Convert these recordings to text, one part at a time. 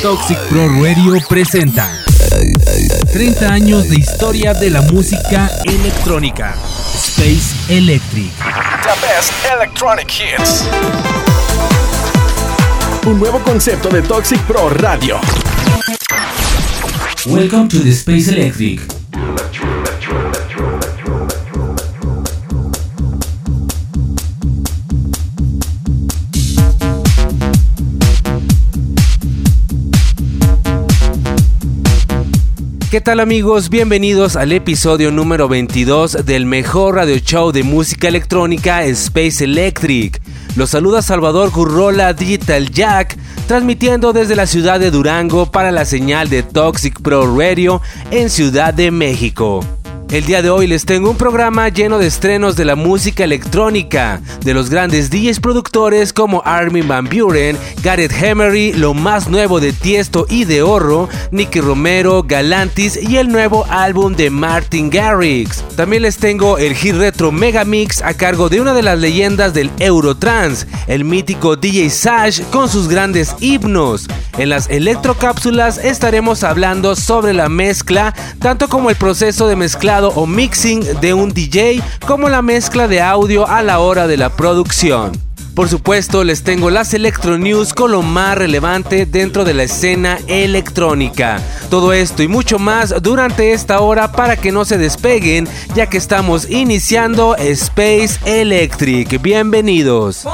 Toxic Pro Radio presenta 30 años de historia de la música electrónica. Space Electric. The best electronic hits. Un nuevo concepto de Toxic Pro Radio. Welcome to the Space Electric. ¿Qué tal amigos? Bienvenidos al episodio número 22 del mejor radio show de música electrónica Space Electric. Los saluda Salvador Gurrola Digital Jack, transmitiendo desde la ciudad de Durango para la señal de Toxic Pro Radio en Ciudad de México. El día de hoy les tengo un programa lleno de estrenos de la música electrónica, de los grandes DJs productores como Armin Van Buren, Gareth Emery, lo más nuevo de Tiesto y de Horro, Nicky Romero, Galantis y el nuevo álbum de Martin Garrix. También les tengo el hit retro Megamix a cargo de una de las leyendas del Eurotrans, el mítico DJ Sash con sus grandes himnos. En las electrocápsulas estaremos hablando sobre la mezcla, tanto como el proceso de mezclado o mixing de un DJ, como la mezcla de audio a la hora de la producción. Por supuesto, les tengo las Electro News con lo más relevante dentro de la escena electrónica. Todo esto y mucho más durante esta hora para que no se despeguen, ya que estamos iniciando Space Electric. Bienvenidos.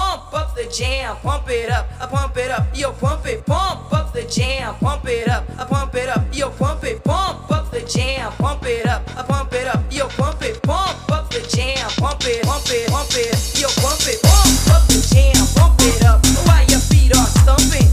Jam, pump it up, I pump it up, yo, pump it, pump up the jam, pump it up, I pump it up, yo, pump it, pump up the jam, pump it up, I pump it up, yo, pump it, pump up the jam, pump it, pump it, pump it, yo, pump it, pump up the jam, pump it up, while your feet are stumping,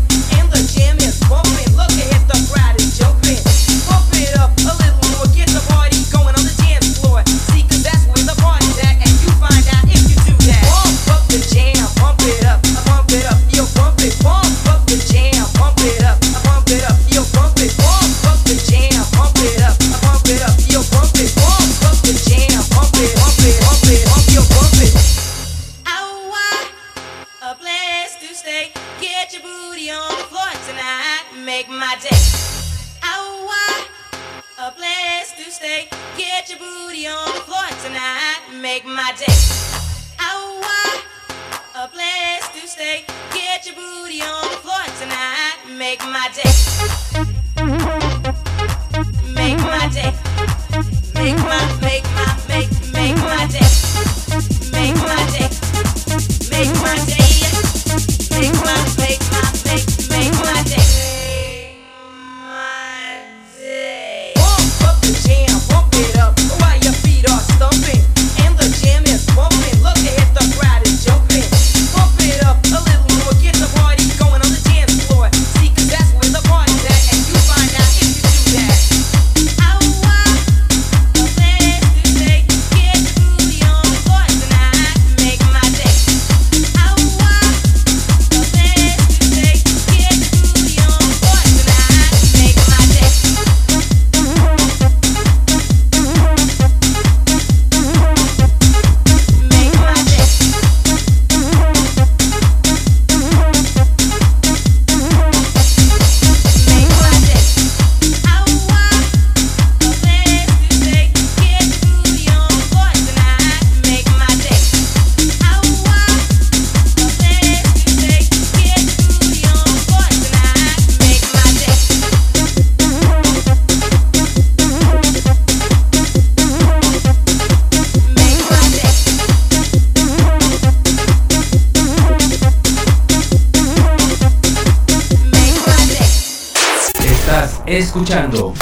escuchando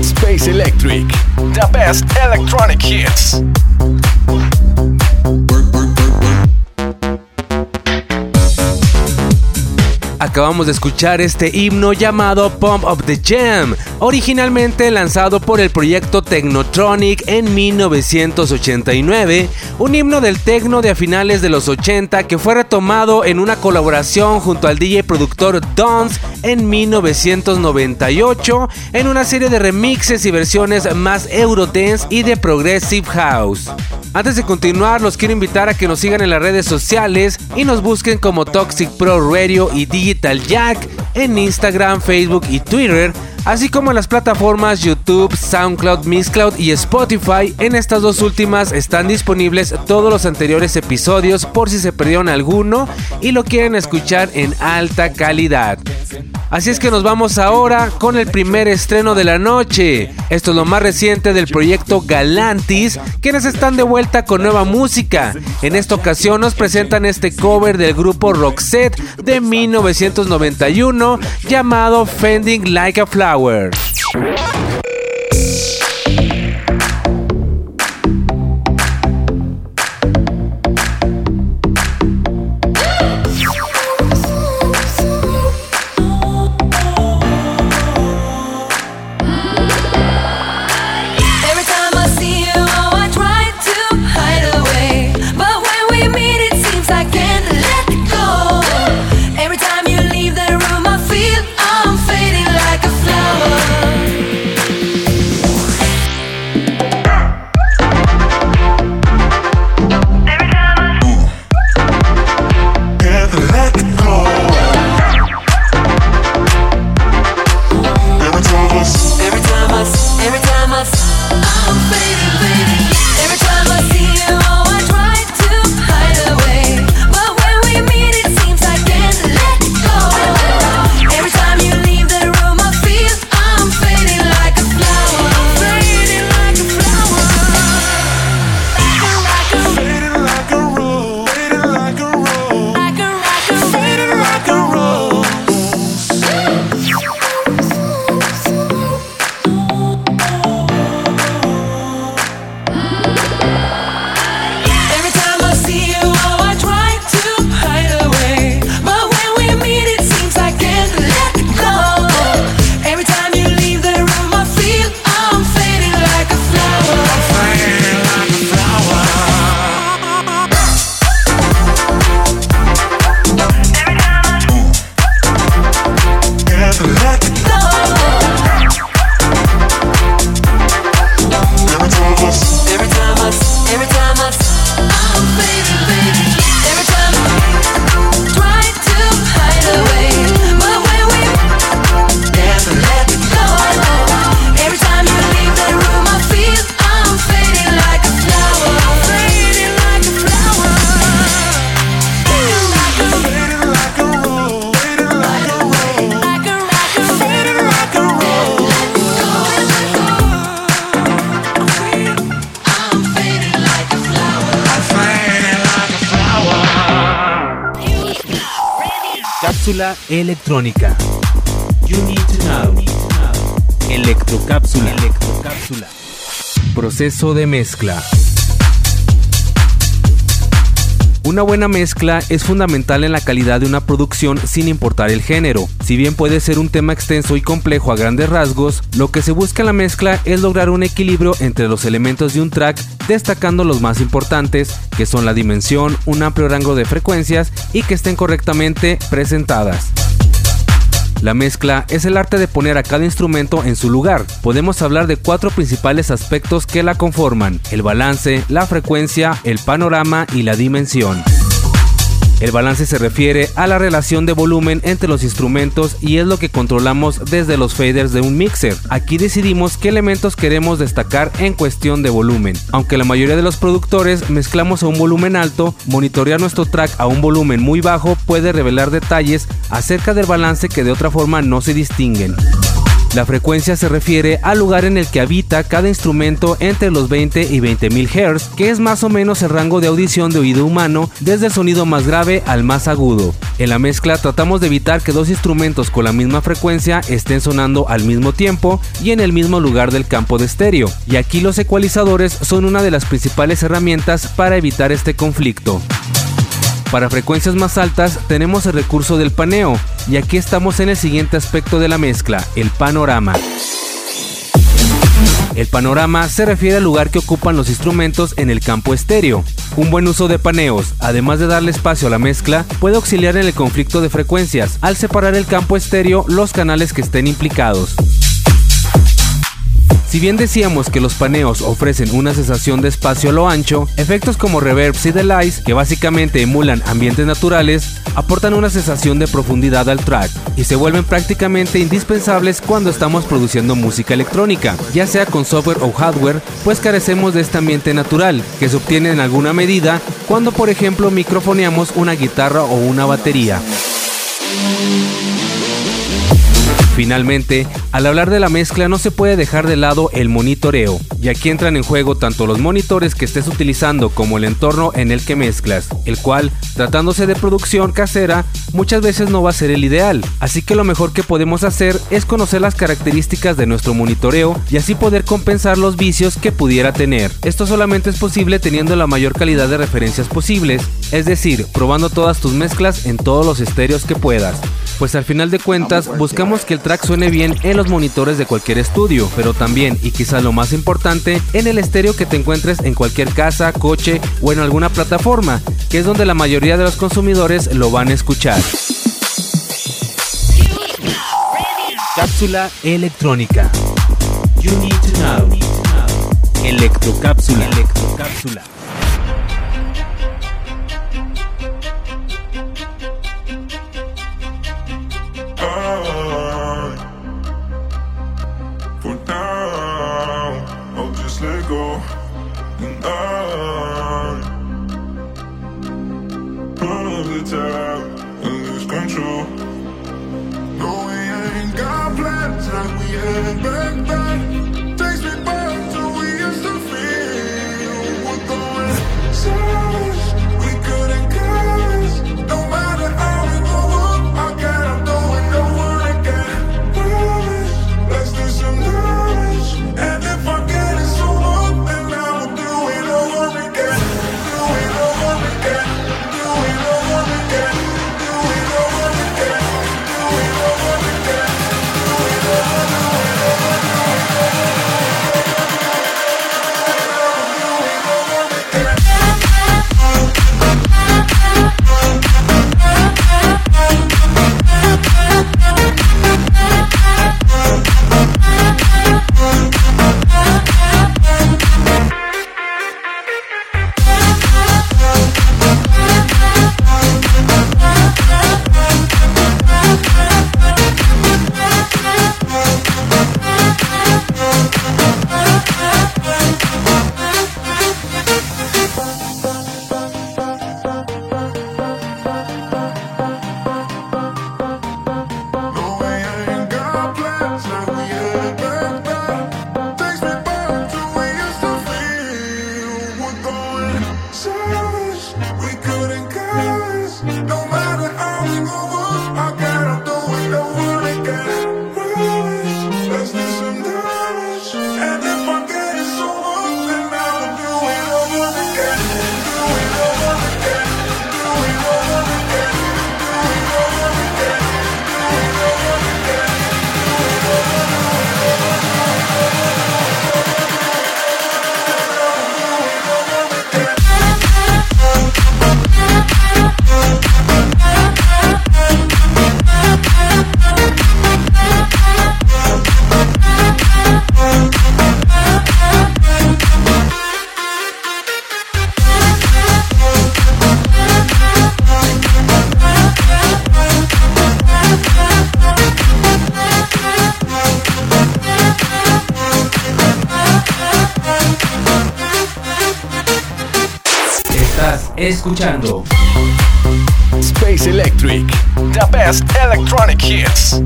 Space Electric. The best electronic hits. Acabamos de escuchar este himno llamado Pump of the Jam originalmente lanzado por el proyecto Technotronic en 1989, un himno del techno de a finales de los 80 que fue retomado en una colaboración junto al DJ productor Dons en 1998 en una serie de remixes y versiones más Eurodance y de Progressive House. Antes de continuar, los quiero invitar a que nos sigan en las redes sociales y nos busquen como Toxic Pro Radio y Digital Jack en Instagram, Facebook y Twitter así como en las plataformas YouTube, SoundCloud, Mixcloud y Spotify. En estas dos últimas están disponibles todos los anteriores episodios por si se perdieron alguno y lo quieren escuchar en alta calidad. Así es que nos vamos ahora con el primer estreno de la noche. Esto es lo más reciente del proyecto Galantis, quienes están de vuelta con nueva música. En esta ocasión nos presentan este cover del grupo Roxette de 1991 llamado Fending Like a Flower. Electrónica. Electrocápsula. Electrocápsula. Proceso de mezcla. Una buena mezcla es fundamental en la calidad de una producción sin importar el género. Si bien puede ser un tema extenso y complejo a grandes rasgos, lo que se busca en la mezcla es lograr un equilibrio entre los elementos de un track, destacando los más importantes, que son la dimensión, un amplio rango de frecuencias y que estén correctamente presentadas. La mezcla es el arte de poner a cada instrumento en su lugar. Podemos hablar de cuatro principales aspectos que la conforman, el balance, la frecuencia, el panorama y la dimensión. El balance se refiere a la relación de volumen entre los instrumentos y es lo que controlamos desde los faders de un mixer. Aquí decidimos qué elementos queremos destacar en cuestión de volumen. Aunque la mayoría de los productores mezclamos a un volumen alto, monitorear nuestro track a un volumen muy bajo puede revelar detalles acerca del balance que de otra forma no se distinguen. La frecuencia se refiere al lugar en el que habita cada instrumento entre los 20 y 20 mil Hz, que es más o menos el rango de audición de oído humano desde el sonido más grave al más agudo. En la mezcla tratamos de evitar que dos instrumentos con la misma frecuencia estén sonando al mismo tiempo y en el mismo lugar del campo de estéreo, y aquí los ecualizadores son una de las principales herramientas para evitar este conflicto. Para frecuencias más altas tenemos el recurso del paneo y aquí estamos en el siguiente aspecto de la mezcla, el panorama. El panorama se refiere al lugar que ocupan los instrumentos en el campo estéreo. Un buen uso de paneos, además de darle espacio a la mezcla, puede auxiliar en el conflicto de frecuencias al separar el campo estéreo los canales que estén implicados. Si bien decíamos que los paneos ofrecen una sensación de espacio a lo ancho, efectos como reverbs y delays, que básicamente emulan ambientes naturales, aportan una sensación de profundidad al track y se vuelven prácticamente indispensables cuando estamos produciendo música electrónica, ya sea con software o hardware, pues carecemos de este ambiente natural, que se obtiene en alguna medida cuando por ejemplo microfoneamos una guitarra o una batería. Finalmente, al hablar de la mezcla no se puede dejar de lado el monitoreo, y aquí entran en juego tanto los monitores que estés utilizando como el entorno en el que mezclas, el cual, tratándose de producción casera, muchas veces no va a ser el ideal, así que lo mejor que podemos hacer es conocer las características de nuestro monitoreo y así poder compensar los vicios que pudiera tener. Esto solamente es posible teniendo la mayor calidad de referencias posibles, es decir, probando todas tus mezclas en todos los estéreos que puedas pues al final de cuentas buscamos que el track suene bien en los monitores de cualquier estudio, pero también, y quizás lo más importante, en el estéreo que te encuentres en cualquier casa, coche o en alguna plataforma, que es donde la mayoría de los consumidores lo van a escuchar. Cápsula electrónica. You need to know. Electrocápsula. Electrocápsula. Thank you. Escuchando Space Electric, the best electronic hits.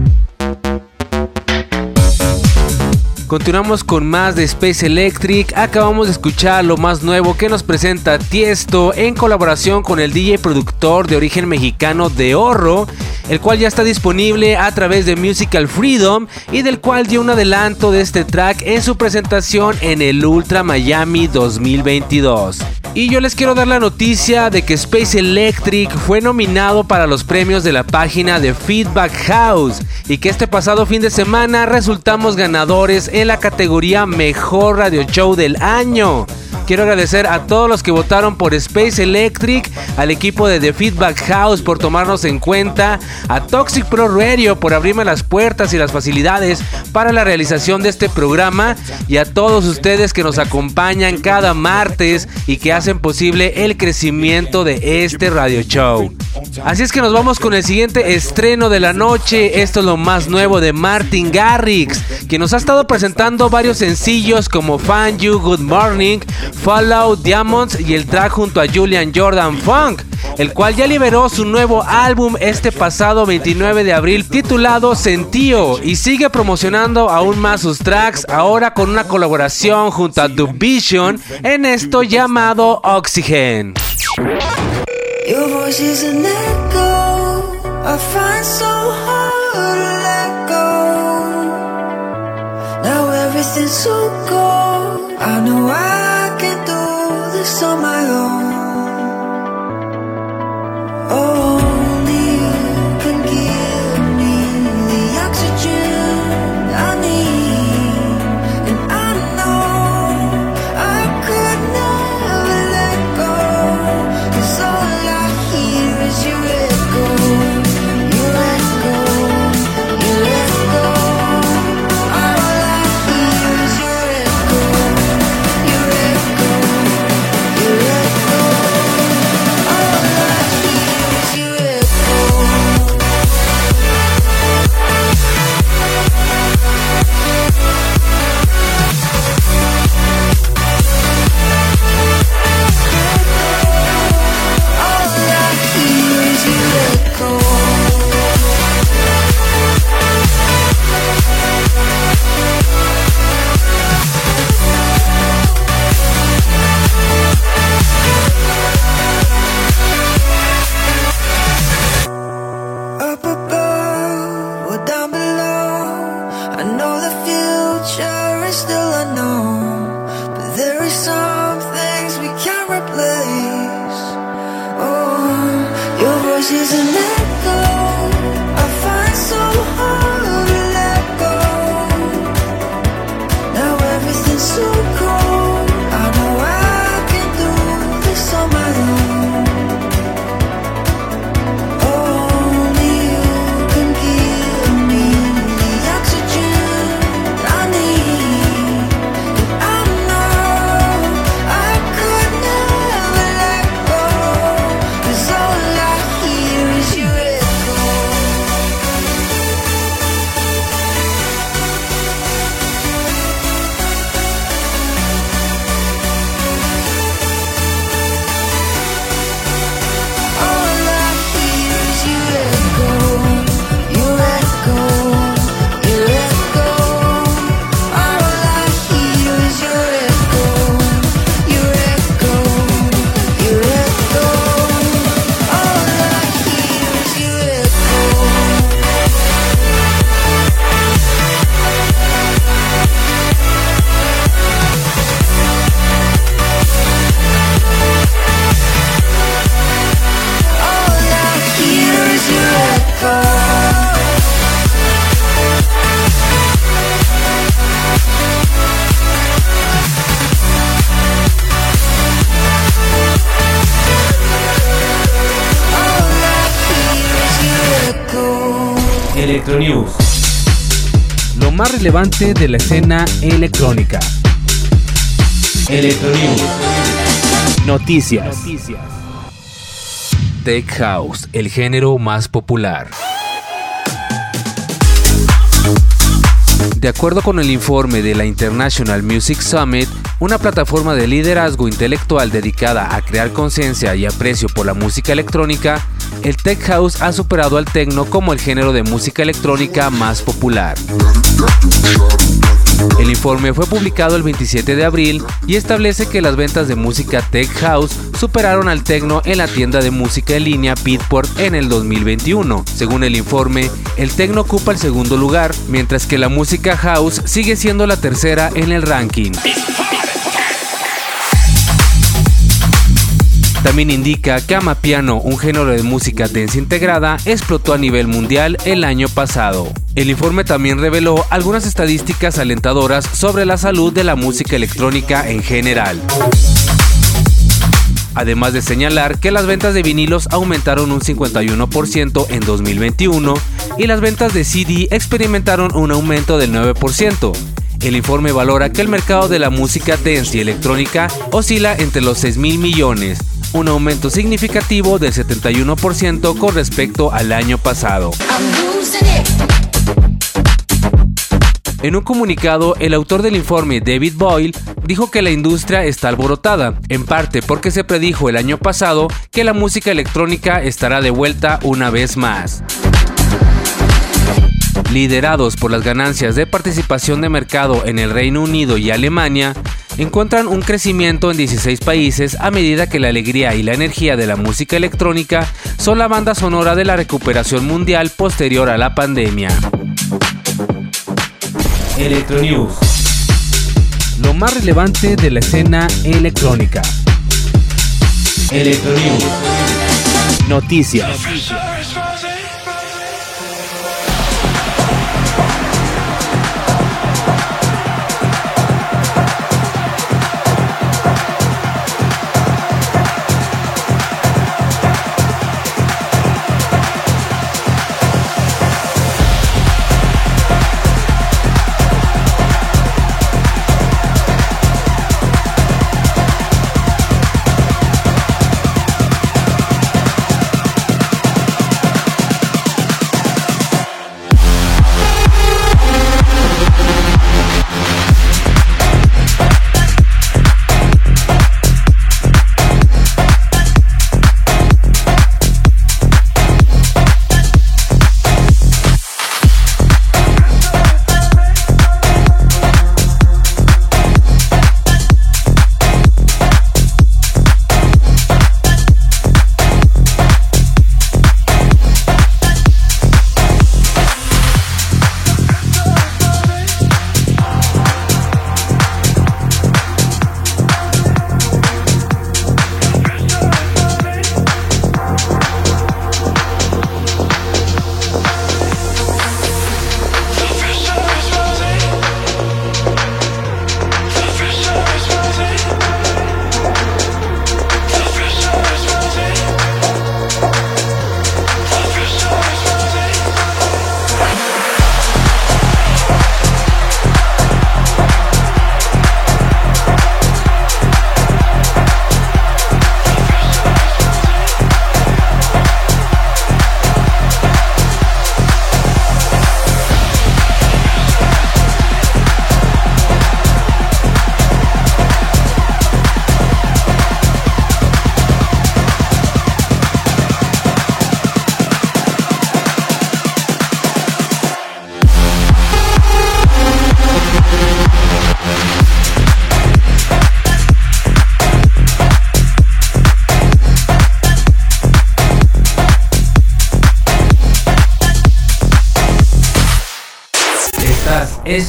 Continuamos con más de Space Electric. Acabamos de escuchar lo más nuevo que nos presenta Tiesto en colaboración con el DJ productor de origen mexicano de Horro el cual ya está disponible a través de Musical Freedom y del cual dio un adelanto de este track en su presentación en el Ultra Miami 2022. Y yo les quiero dar la noticia de que Space Electric fue nominado para los premios de la página de Feedback House y que este pasado fin de semana resultamos ganadores en la categoría Mejor Radio Show del Año. Quiero agradecer a todos los que votaron por Space Electric, al equipo de The Feedback House por tomarnos en cuenta, a Toxic Pro Radio por abrirme las puertas y las facilidades para la realización de este programa y a todos ustedes que nos acompañan cada martes y que hacen posible el crecimiento de este radio show. Así es que nos vamos con el siguiente estreno de la noche. Esto es lo más nuevo de Martin Garrix, que nos ha estado presentando varios sencillos como Fan You, Good Morning, Follow Diamonds y el track junto a Julian Jordan Funk, el cual ya liberó su nuevo álbum este pasado 29 de abril titulado Sentío y sigue promocionando aún más sus tracks ahora con una colaboración junto a The Vision en esto llamado Oxygen. On my own. Only relevante de la escena electrónica. Electronews. Noticias. Tech House, el género más popular. De acuerdo con el informe de la International Music Summit, una plataforma de liderazgo intelectual dedicada a crear conciencia y aprecio por la música electrónica, el Tech House ha superado al techno como el género de música electrónica más popular. El informe fue publicado el 27 de abril y establece que las ventas de música tech house superaron al techno en la tienda de música en línea Beatport en el 2021. Según el informe, el techno ocupa el segundo lugar, mientras que la música house sigue siendo la tercera en el ranking. También indica que Amapiano, un género de música dance integrada, explotó a nivel mundial el año pasado. El informe también reveló algunas estadísticas alentadoras sobre la salud de la música electrónica en general. Además de señalar que las ventas de vinilos aumentaron un 51% en 2021 y las ventas de CD experimentaron un aumento del 9%. El informe valora que el mercado de la música dance y electrónica oscila entre los 6 mil millones, un aumento significativo del 71% con respecto al año pasado. En un comunicado, el autor del informe, David Boyle, dijo que la industria está alborotada, en parte porque se predijo el año pasado que la música electrónica estará de vuelta una vez más liderados por las ganancias de participación de mercado en el Reino Unido y Alemania, encuentran un crecimiento en 16 países a medida que la alegría y la energía de la música electrónica son la banda sonora de la recuperación mundial posterior a la pandemia. Electronews. Lo más relevante de la escena electrónica. Electronews. Noticias.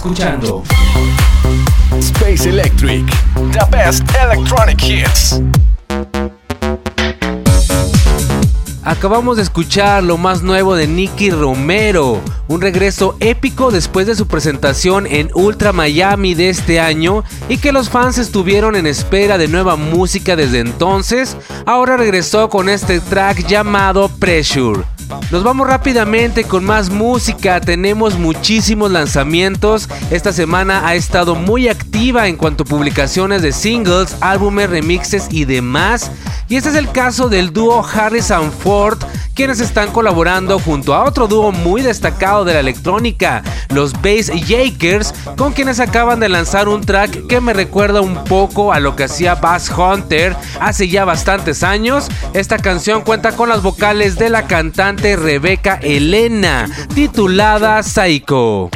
Escuchando Space Electric, the best electronic hits. Acabamos de escuchar lo más nuevo de Nicky Romero, un regreso épico después de su presentación en Ultra Miami de este año y que los fans estuvieron en espera de nueva música desde entonces. Ahora regresó con este track llamado Pressure. Nos vamos rápidamente con más música, tenemos muchísimos lanzamientos. Esta semana ha estado muy activa en cuanto a publicaciones de singles, álbumes, remixes y demás. Y este es el caso del dúo Harrison Ford, quienes están colaborando junto a otro dúo muy destacado de la electrónica, los Bass Jakers, con quienes acaban de lanzar un track que me recuerda un poco a lo que hacía Bass Hunter hace ya bastantes años. Esta canción cuenta con las vocales de la cantante Rebeca Elena, titulada Psycho.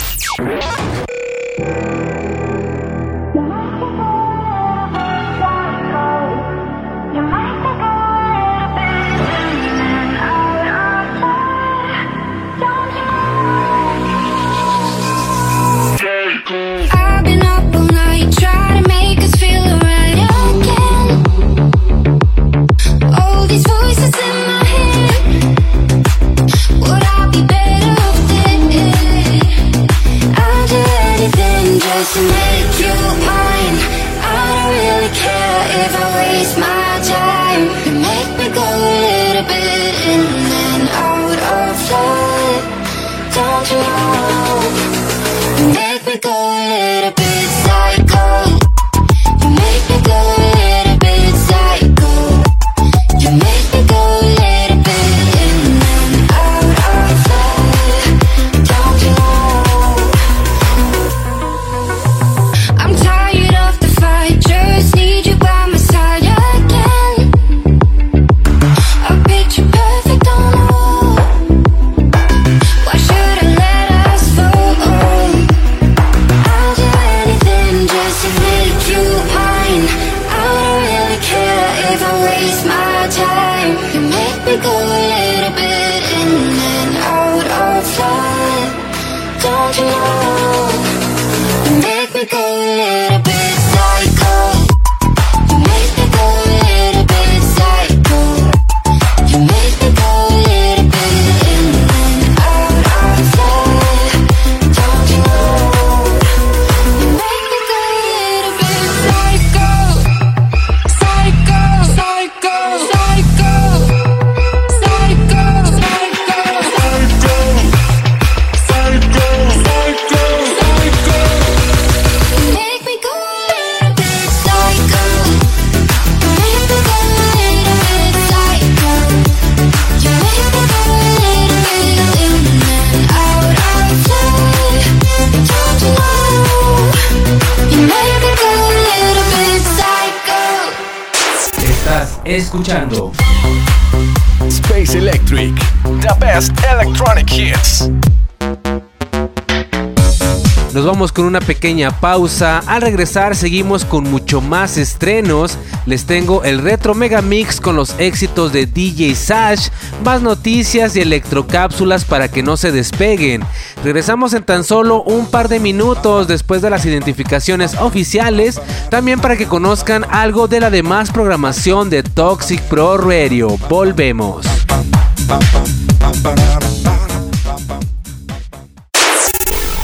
Pequeña pausa. Al regresar seguimos con mucho más estrenos. Les tengo el Retro Mega Mix con los éxitos de DJ Sash, más noticias y electrocápsulas para que no se despeguen. Regresamos en tan solo un par de minutos después de las identificaciones oficiales, también para que conozcan algo de la demás programación de Toxic Pro Radio. Volvemos.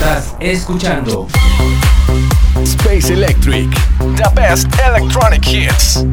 Estás escuchando Space Electric. The best electronic hits.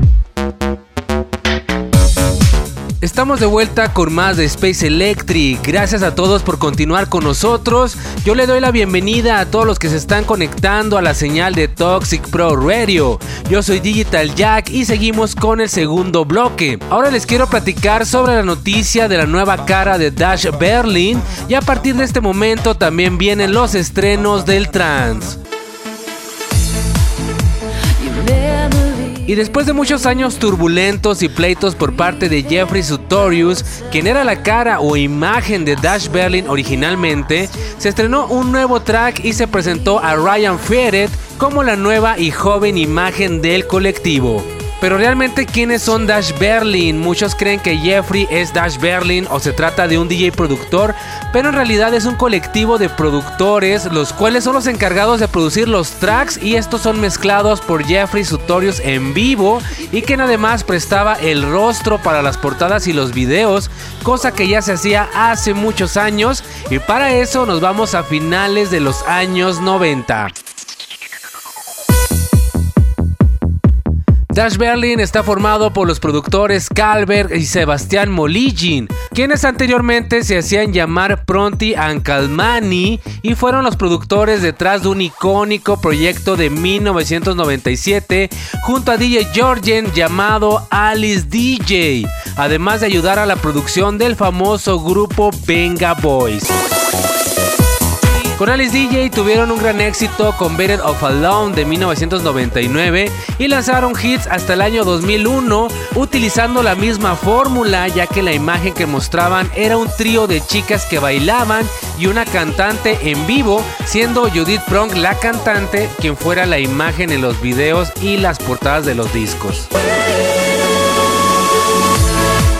Estamos de vuelta con más de Space Electric. Gracias a todos por continuar con nosotros. Yo le doy la bienvenida a todos los que se están conectando a la señal de Toxic Pro Radio. Yo soy Digital Jack y seguimos con el segundo bloque. Ahora les quiero platicar sobre la noticia de la nueva cara de Dash Berlin y a partir de este momento también vienen los estrenos del trance. Y después de muchos años turbulentos y pleitos por parte de Jeffrey Sutorius, quien era la cara o imagen de Dash Berlin originalmente, se estrenó un nuevo track y se presentó a Ryan Feret como la nueva y joven imagen del colectivo. Pero realmente, ¿quiénes son Dash Berlin? Muchos creen que Jeffrey es Dash Berlin o se trata de un DJ productor, pero en realidad es un colectivo de productores, los cuales son los encargados de producir los tracks y estos son mezclados por Jeffrey Sutorius en vivo y quien además prestaba el rostro para las portadas y los videos, cosa que ya se hacía hace muchos años y para eso nos vamos a finales de los años 90. Dash Berlin está formado por los productores Calvert y Sebastián Moligin, quienes anteriormente se hacían llamar Pronti Ancalmani y fueron los productores detrás de un icónico proyecto de 1997 junto a DJ Georgian llamado Alice DJ, además de ayudar a la producción del famoso grupo Venga Boys. Con Alice DJ tuvieron un gran éxito con Better of Alone de 1999 y lanzaron hits hasta el año 2001 utilizando la misma fórmula ya que la imagen que mostraban era un trío de chicas que bailaban y una cantante en vivo, siendo Judith Prong la cantante quien fuera la imagen en los videos y las portadas de los discos.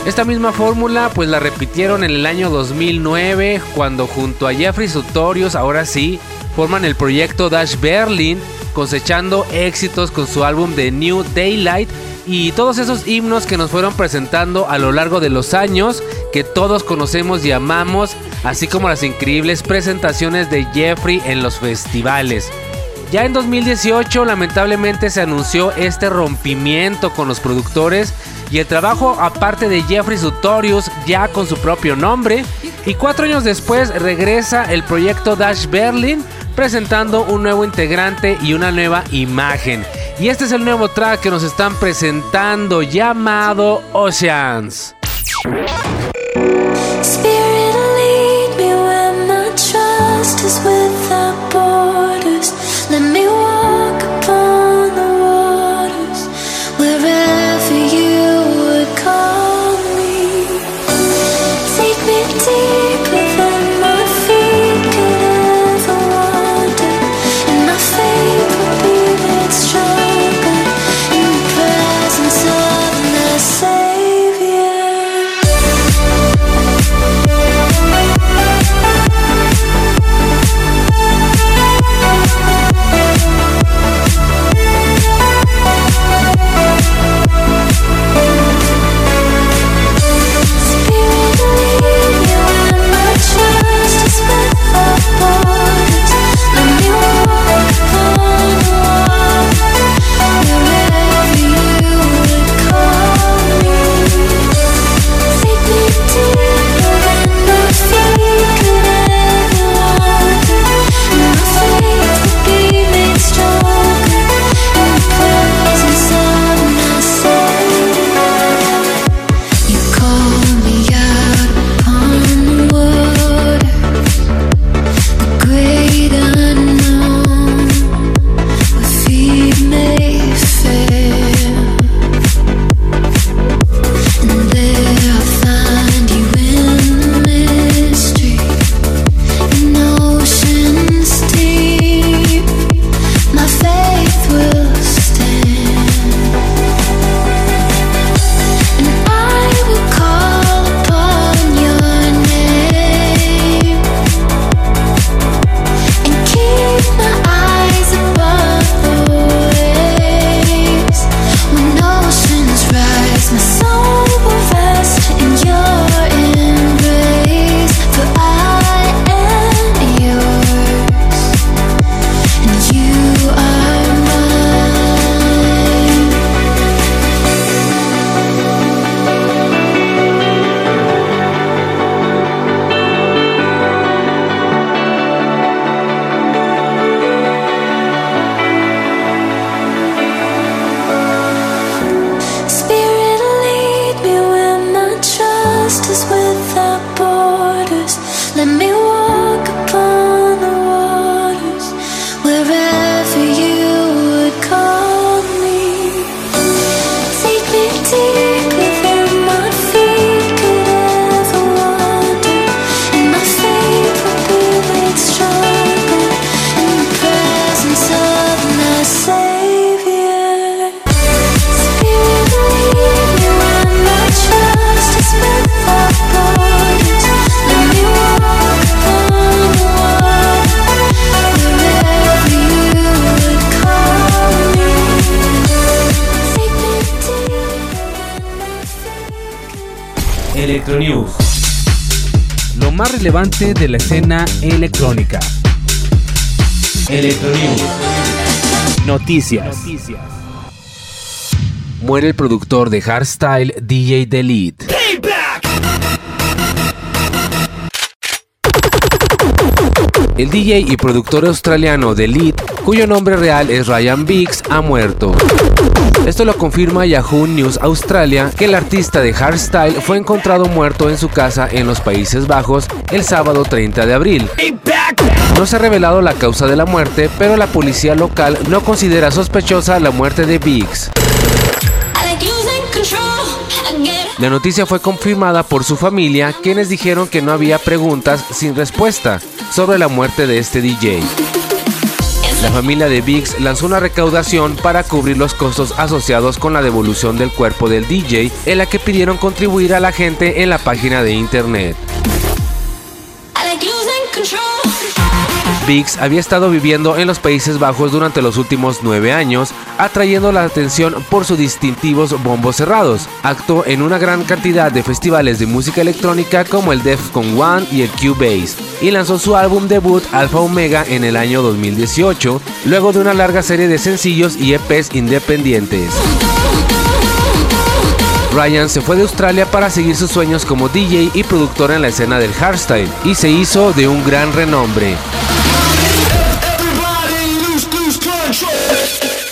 Esta misma fórmula pues la repitieron en el año 2009 cuando junto a Jeffrey Sutorius ahora sí forman el proyecto Dash Berlin, cosechando éxitos con su álbum The New Daylight y todos esos himnos que nos fueron presentando a lo largo de los años que todos conocemos y amamos, así como las increíbles presentaciones de Jeffrey en los festivales. Ya en 2018 lamentablemente se anunció este rompimiento con los productores y el trabajo aparte de Jeffrey Sutorius ya con su propio nombre y cuatro años después regresa el proyecto Dash Berlin presentando un nuevo integrante y una nueva imagen. Y este es el nuevo track que nos están presentando llamado Oceans. De la escena electrónica. Electronews. Noticias. Muere el productor de hardstyle DJ Delete. El DJ y productor australiano Delete, cuyo nombre real es Ryan Biggs, ha muerto. Esto lo confirma Yahoo News Australia, que el artista de hardstyle fue encontrado muerto en su casa en los Países Bajos el sábado 30 de abril. No se ha revelado la causa de la muerte, pero la policía local no considera sospechosa la muerte de Biggs. La noticia fue confirmada por su familia, quienes dijeron que no había preguntas sin respuesta sobre la muerte de este DJ. La familia de Biggs lanzó una recaudación para cubrir los costos asociados con la devolución del cuerpo del DJ, en la que pidieron contribuir a la gente en la página de internet. Biggs había estado viviendo en los Países Bajos durante los últimos nueve años, atrayendo la atención por sus distintivos bombos cerrados. Actuó en una gran cantidad de festivales de música electrónica como el Defcon One y el Cubase, y lanzó su álbum debut Alpha Omega en el año 2018, luego de una larga serie de sencillos y EPs independientes. Ryan se fue de Australia para seguir sus sueños como DJ y productor en la escena del hardstyle y se hizo de un gran renombre.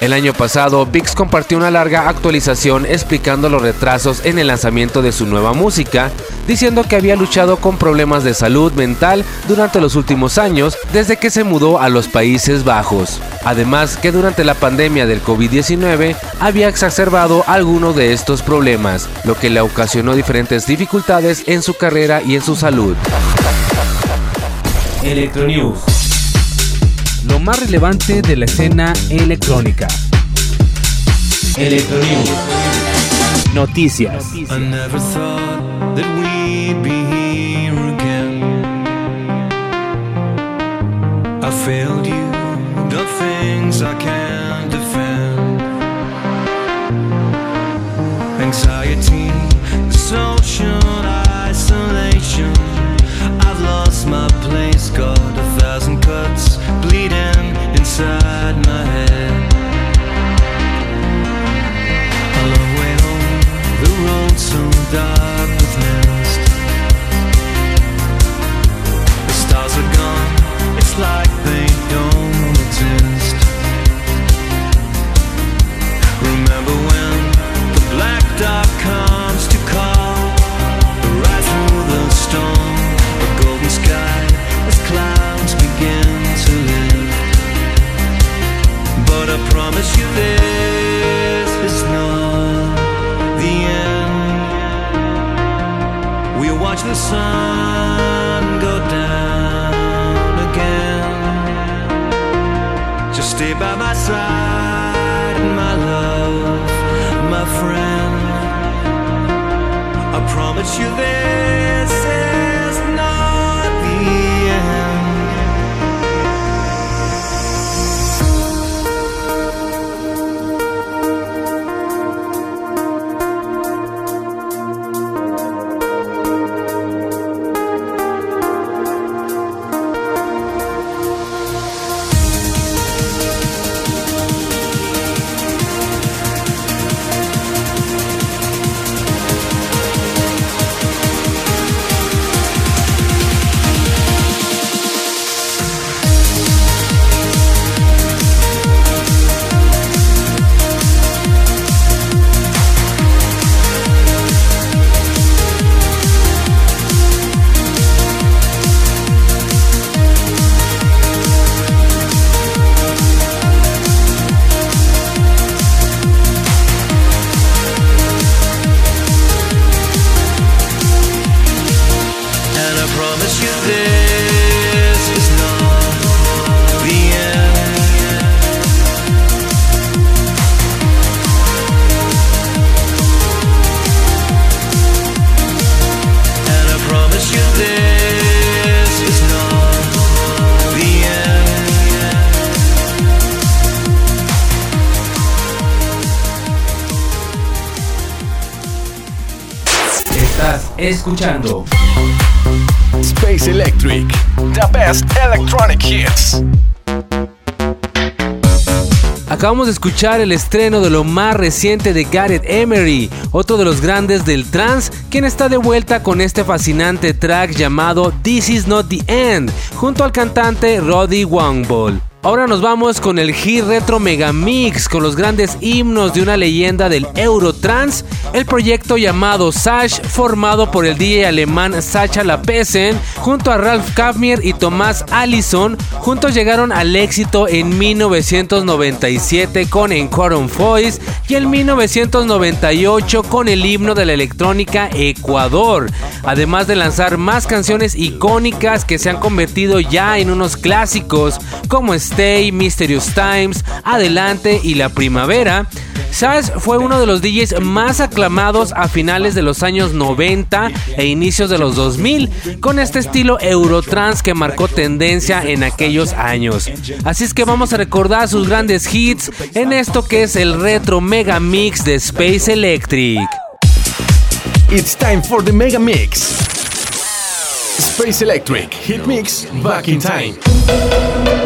El año pasado, Bix compartió una larga actualización explicando los retrasos en el lanzamiento de su nueva música, diciendo que había luchado con problemas de salud mental durante los últimos años desde que se mudó a los Países Bajos. Además que durante la pandemia del COVID-19 había exacerbado algunos de estos problemas, lo que le ocasionó diferentes dificultades en su carrera y en su salud. Electronews. Lo más relevante de la escena electrónica. Electronews. Noticias. Anxiety, social isolation. I've lost my place, got inside my head. A long way home, the road escuchando Space Electric. The best electronic hits. Acabamos de escuchar el estreno de lo más reciente de Gareth Emery, otro de los grandes del trance, quien está de vuelta con este fascinante track llamado This Is Not the End, junto al cantante Roddy Wangball. Ahora nos vamos con el hit retro megamix con los grandes himnos de una leyenda del Eurotrance, el proyecto llamado Sash formado por el DJ alemán Sacha Lapesen junto a Ralph Kavmier y Tomás Allison, juntos llegaron al éxito en 1997 con Encore on Voice y en 1998 con el himno de la electrónica Ecuador, además de lanzar más canciones icónicas que se han convertido ya en unos clásicos como Stay, Mysterious Times, Adelante y La Primavera, Sash fue uno de los DJs más aclamados a finales de los años 90 e inicios de los 2000, con este estilo Eurotrans que marcó tendencia en aquellos años. Así es que vamos a recordar sus grandes hits en esto que es el retro mega mix de Space Electric. It's time for the Mega Mix. Space Electric Hit Mix Back in Time.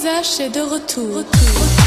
visage est de retour. retour.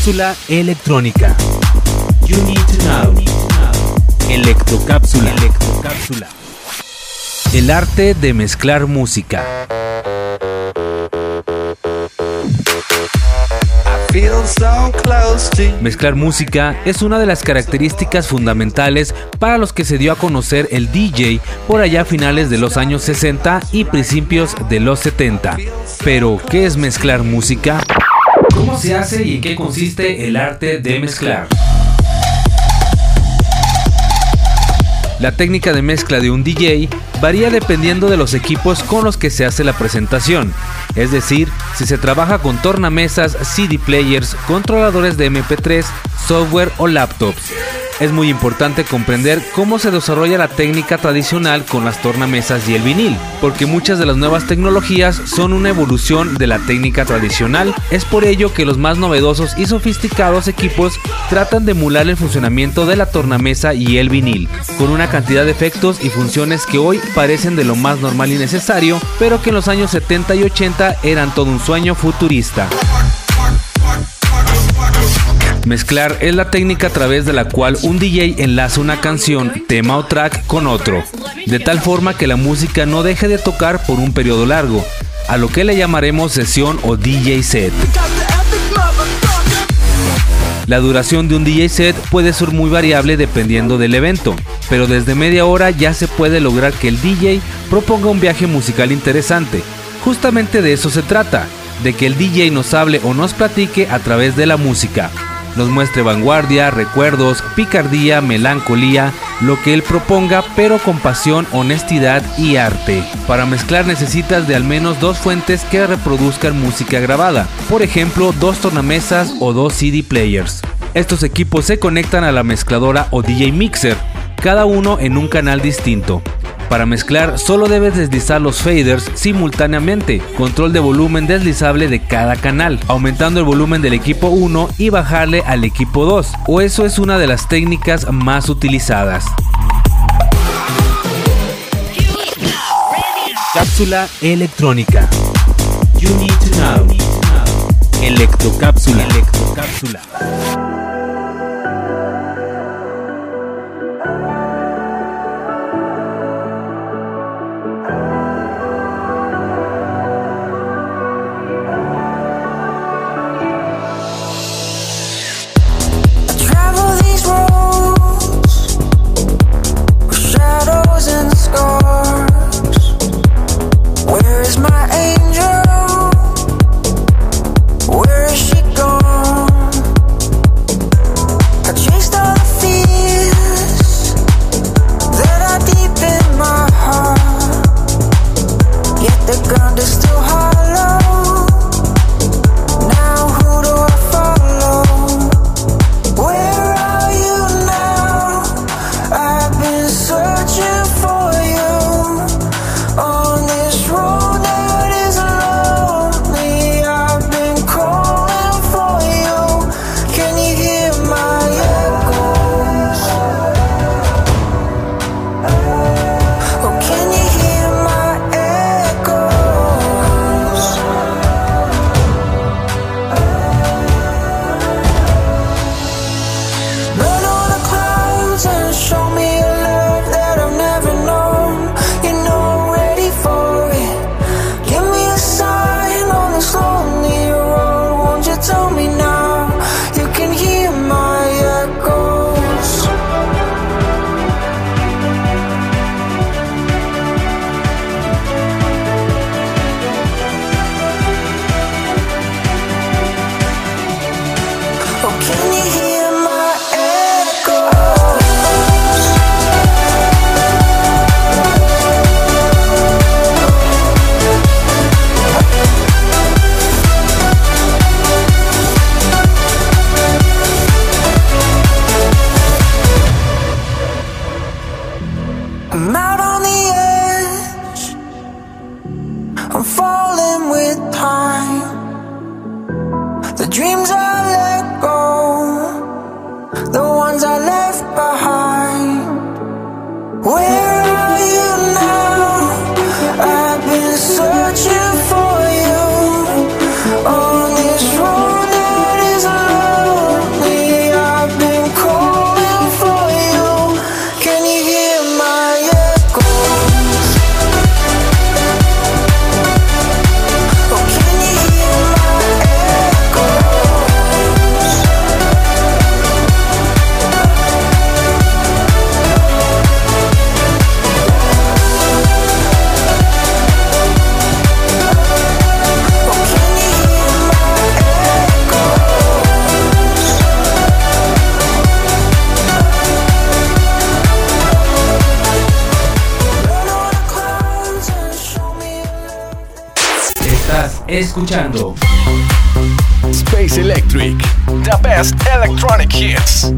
Cápsula electrónica. You need to know. Electrocápsula. Electrocápsula. El arte de mezclar música. Mezclar música es una de las características fundamentales para los que se dio a conocer el DJ por allá a finales de los años 60 y principios de los 70. Pero, ¿qué es mezclar música? ¿Cómo se hace y en qué consiste el arte de mezclar? La técnica de mezcla de un DJ varía dependiendo de los equipos con los que se hace la presentación, es decir, si se trabaja con tornamesas, CD players, controladores de MP3, software o laptops. Es muy importante comprender cómo se desarrolla la técnica tradicional con las tornamesas y el vinil, porque muchas de las nuevas tecnologías son una evolución de la técnica tradicional. Es por ello que los más novedosos y sofisticados equipos tratan de emular el funcionamiento de la tornamesa y el vinil, con una cantidad de efectos y funciones que hoy parecen de lo más normal y necesario, pero que en los años 70 y 80 eran todo un sueño futurista. Mezclar es la técnica a través de la cual un DJ enlaza una canción, tema o track con otro, de tal forma que la música no deje de tocar por un periodo largo, a lo que le llamaremos sesión o DJ set. La duración de un DJ set puede ser muy variable dependiendo del evento, pero desde media hora ya se puede lograr que el DJ proponga un viaje musical interesante. Justamente de eso se trata, de que el DJ nos hable o nos platique a través de la música, nos muestre vanguardia, recuerdos, picardía, melancolía, lo que él proponga, pero con pasión, honestidad y arte. Para mezclar necesitas de al menos dos fuentes que reproduzcan música grabada, por ejemplo, dos tornamesas o dos CD players. Estos equipos se conectan a la mezcladora o DJ mixer, cada uno en un canal distinto. Para mezclar solo debes deslizar los faders simultáneamente, control de volumen deslizable de cada canal, aumentando el volumen del equipo 1 y bajarle al equipo 2, o eso es una de las técnicas más utilizadas. Cápsula electrónica. Electrocápsula. Electrocápsula. Escuchando Space Electric. The best electronic hits.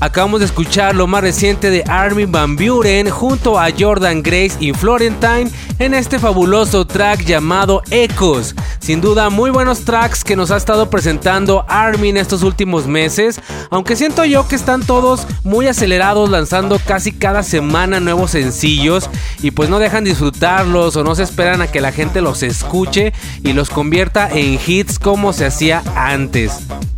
Acabamos de escuchar lo más reciente de Armin Van Buren junto a Jordan Grace y Florentine en este fabuloso track llamado Echoes. Sin duda, muy buenos tracks que nos ha estado presentando Armin estos últimos meses, aunque siento yo que están todos muy acelerados lanzando casi cada semana nuevos sencillos y pues no dejan disfrutarlos o no se esperan a que la gente los escuche y los convierta en hits como se hacía antes.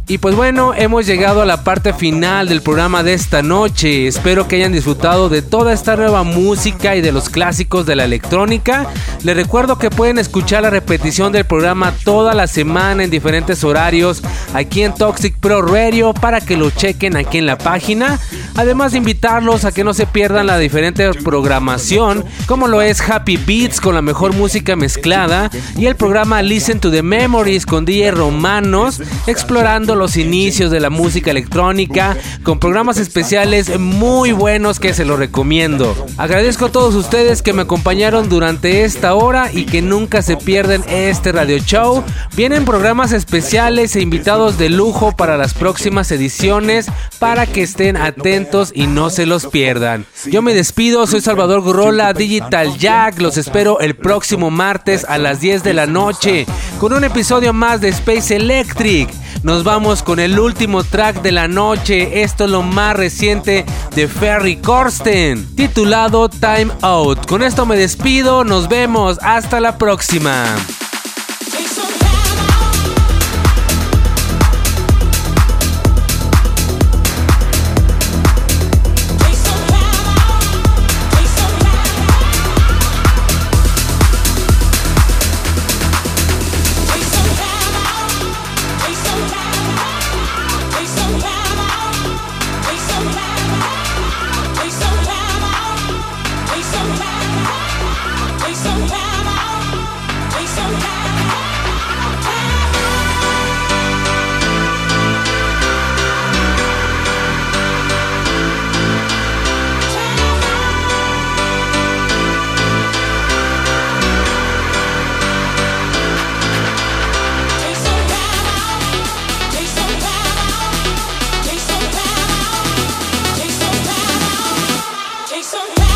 Y pues bueno, hemos llegado a la parte final del programa de esta noche. Espero que hayan disfrutado de toda esta nueva música y de los clásicos de la electrónica. Les recuerdo que pueden escuchar la repetición del programa toda la semana en diferentes horarios aquí en Toxic Pro Radio para que lo chequen aquí en la página. Además de invitarlos a que no se pierdan la diferente programación como lo es Happy Beats con la mejor música mezclada y el programa Listen to the Memories con DJ Romanos explorando los inicios de la música electrónica con programas especiales muy buenos que se los recomiendo. Agradezco a todos ustedes que me acompañaron durante esta hora y que nunca se pierden este radio show. Vienen programas especiales e invitados de lujo para las próximas ediciones para que estén atentos y no se los pierdan. Yo me despido, soy Salvador Gurrola, Digital Jack. Los espero el próximo martes a las 10 de la noche con un episodio más de Space Electric. Nos vamos con el último track de la noche. Esto es lo más reciente de Ferry Corsten, titulado Time Out. Con esto me despido. Nos vemos. Hasta la próxima. Toxic